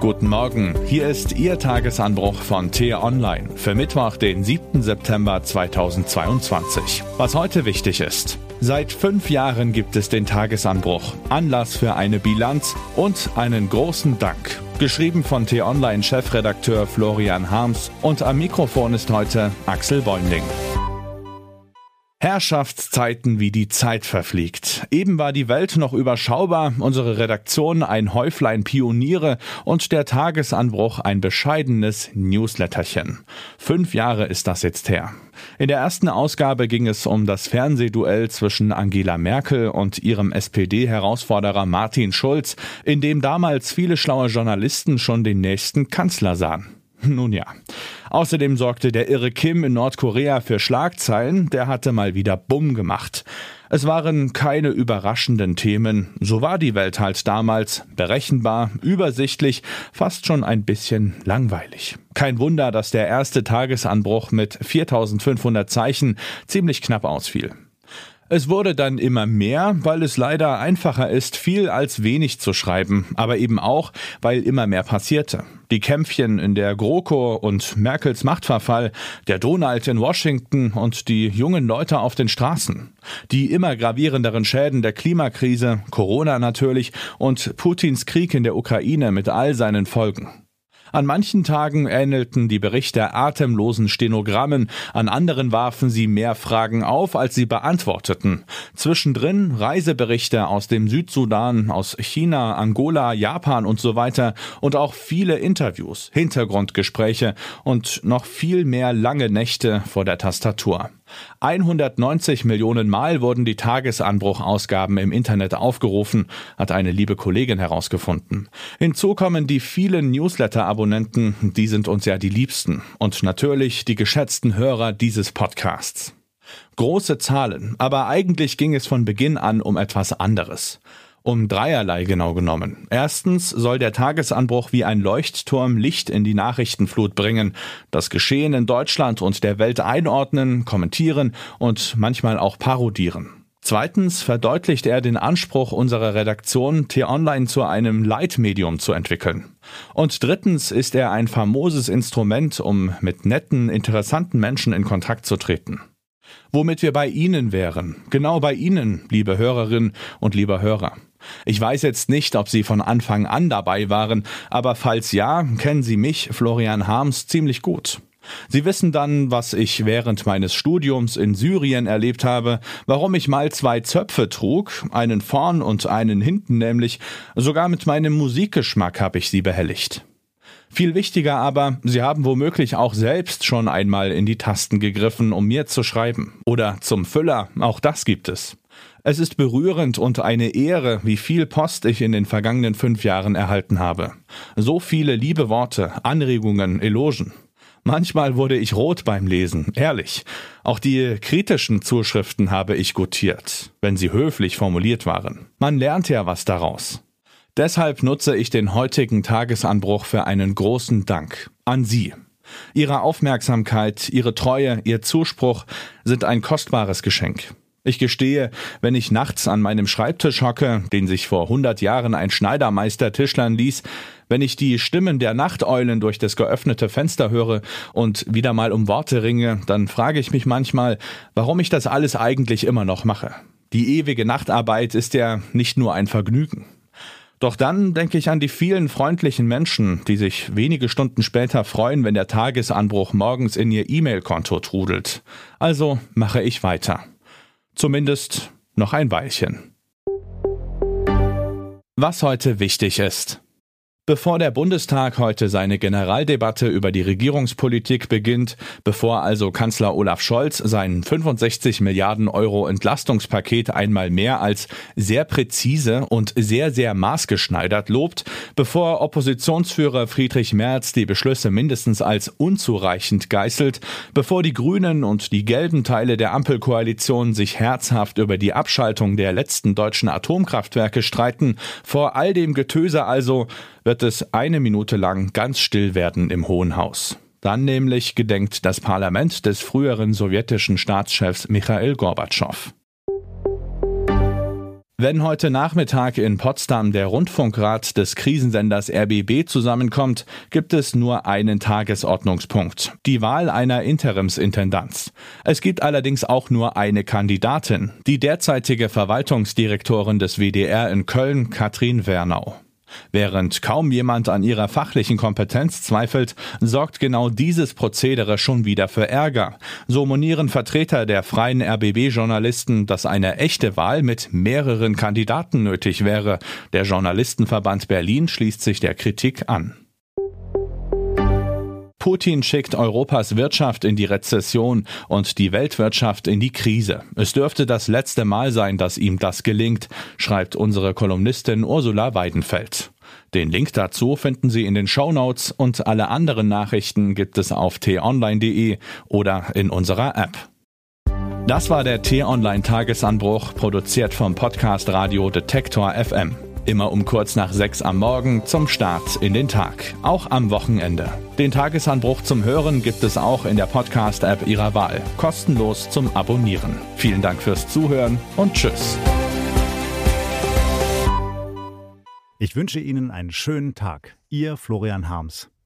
Guten Morgen, hier ist Ihr Tagesanbruch von T-Online für Mittwoch, den 7. September 2022. Was heute wichtig ist. Seit fünf Jahren gibt es den Tagesanbruch, Anlass für eine Bilanz und einen großen Dank. Geschrieben von T-Online-Chefredakteur Florian Harms und am Mikrofon ist heute Axel Bäumling. Herrschaftszeiten, wie die Zeit verfliegt. Eben war die Welt noch überschaubar, unsere Redaktion ein Häuflein Pioniere und der Tagesanbruch ein bescheidenes Newsletterchen. Fünf Jahre ist das jetzt her. In der ersten Ausgabe ging es um das Fernsehduell zwischen Angela Merkel und ihrem SPD-Herausforderer Martin Schulz, in dem damals viele schlaue Journalisten schon den nächsten Kanzler sahen. Nun ja. Außerdem sorgte der irre Kim in Nordkorea für Schlagzeilen, der hatte mal wieder Bumm gemacht. Es waren keine überraschenden Themen, so war die Welt halt damals, berechenbar, übersichtlich, fast schon ein bisschen langweilig. Kein Wunder, dass der erste Tagesanbruch mit 4500 Zeichen ziemlich knapp ausfiel. Es wurde dann immer mehr, weil es leider einfacher ist, viel als wenig zu schreiben, aber eben auch, weil immer mehr passierte. Die Kämpfchen in der GroKo und Merkels Machtverfall, der Donald in Washington und die jungen Leute auf den Straßen. Die immer gravierenderen Schäden der Klimakrise, Corona natürlich und Putins Krieg in der Ukraine mit all seinen Folgen. An manchen Tagen ähnelten die Berichte atemlosen Stenogrammen, an anderen warfen sie mehr Fragen auf, als sie beantworteten. Zwischendrin Reiseberichte aus dem Südsudan, aus China, Angola, Japan und so weiter und auch viele Interviews, Hintergrundgespräche und noch viel mehr lange Nächte vor der Tastatur. 190 Millionen Mal wurden die Tagesanbruchausgaben im Internet aufgerufen, hat eine liebe Kollegin herausgefunden. Hinzu kommen die vielen Newsletter-Abonnenten, die sind uns ja die liebsten. Und natürlich die geschätzten Hörer dieses Podcasts. Große Zahlen, aber eigentlich ging es von Beginn an um etwas anderes. Um dreierlei genau genommen. Erstens soll der Tagesanbruch wie ein Leuchtturm Licht in die Nachrichtenflut bringen, das Geschehen in Deutschland und der Welt einordnen, kommentieren und manchmal auch parodieren. Zweitens verdeutlicht er den Anspruch unserer Redaktion, T-Online zu einem Leitmedium zu entwickeln. Und drittens ist er ein famoses Instrument, um mit netten, interessanten Menschen in Kontakt zu treten. Womit wir bei Ihnen wären, genau bei Ihnen, liebe Hörerinnen und lieber Hörer. Ich weiß jetzt nicht, ob Sie von Anfang an dabei waren, aber falls ja, kennen Sie mich, Florian Harms, ziemlich gut. Sie wissen dann, was ich während meines Studiums in Syrien erlebt habe, warum ich mal zwei Zöpfe trug, einen vorn und einen hinten nämlich, sogar mit meinem Musikgeschmack habe ich sie behelligt. Viel wichtiger aber, Sie haben womöglich auch selbst schon einmal in die Tasten gegriffen, um mir zu schreiben. Oder zum Füller, auch das gibt es. Es ist berührend und eine Ehre, wie viel Post ich in den vergangenen fünf Jahren erhalten habe. So viele liebe Worte, Anregungen, Elogen. Manchmal wurde ich rot beim Lesen, ehrlich. Auch die kritischen Zuschriften habe ich gutiert, wenn sie höflich formuliert waren. Man lernt ja was daraus. Deshalb nutze ich den heutigen Tagesanbruch für einen großen Dank an Sie. Ihre Aufmerksamkeit, Ihre Treue, Ihr Zuspruch sind ein kostbares Geschenk. Ich gestehe, wenn ich nachts an meinem Schreibtisch hocke, den sich vor hundert Jahren ein Schneidermeister tischlern ließ, wenn ich die Stimmen der Nachteulen durch das geöffnete Fenster höre und wieder mal um Worte ringe, dann frage ich mich manchmal, warum ich das alles eigentlich immer noch mache. Die ewige Nachtarbeit ist ja nicht nur ein Vergnügen. Doch dann denke ich an die vielen freundlichen Menschen, die sich wenige Stunden später freuen, wenn der Tagesanbruch morgens in ihr E-Mail-Konto trudelt. Also mache ich weiter. Zumindest noch ein Weilchen. Was heute wichtig ist. Bevor der Bundestag heute seine Generaldebatte über die Regierungspolitik beginnt, bevor also Kanzler Olaf Scholz sein 65 Milliarden Euro Entlastungspaket einmal mehr als sehr präzise und sehr, sehr maßgeschneidert lobt, bevor Oppositionsführer Friedrich Merz die Beschlüsse mindestens als unzureichend geißelt, bevor die Grünen und die gelben Teile der Ampelkoalition sich herzhaft über die Abschaltung der letzten deutschen Atomkraftwerke streiten, vor all dem Getöse also wird es eine Minute lang ganz still werden im Hohen Haus. Dann nämlich gedenkt das Parlament des früheren sowjetischen Staatschefs Michail Gorbatschow. Wenn heute Nachmittag in Potsdam der Rundfunkrat des Krisensenders RBB zusammenkommt, gibt es nur einen Tagesordnungspunkt, die Wahl einer Interimsintendanz. Es gibt allerdings auch nur eine Kandidatin, die derzeitige Verwaltungsdirektorin des WDR in Köln, Katrin Wernau. Während kaum jemand an ihrer fachlichen Kompetenz zweifelt, sorgt genau dieses Prozedere schon wieder für Ärger. So monieren Vertreter der freien RBB-Journalisten, dass eine echte Wahl mit mehreren Kandidaten nötig wäre. Der Journalistenverband Berlin schließt sich der Kritik an. Putin schickt Europas Wirtschaft in die Rezession und die Weltwirtschaft in die Krise. Es dürfte das letzte Mal sein, dass ihm das gelingt, schreibt unsere Kolumnistin Ursula Weidenfeld. Den Link dazu finden Sie in den Show Notes und alle anderen Nachrichten gibt es auf t-online.de oder in unserer App. Das war der T-Online Tagesanbruch, produziert vom Podcast Radio Detektor FM. Immer um kurz nach sechs am Morgen zum Start in den Tag, auch am Wochenende. Den Tagesanbruch zum Hören gibt es auch in der Podcast-App Ihrer Wahl, kostenlos zum Abonnieren. Vielen Dank fürs Zuhören und Tschüss. Ich wünsche Ihnen einen schönen Tag. Ihr Florian Harms.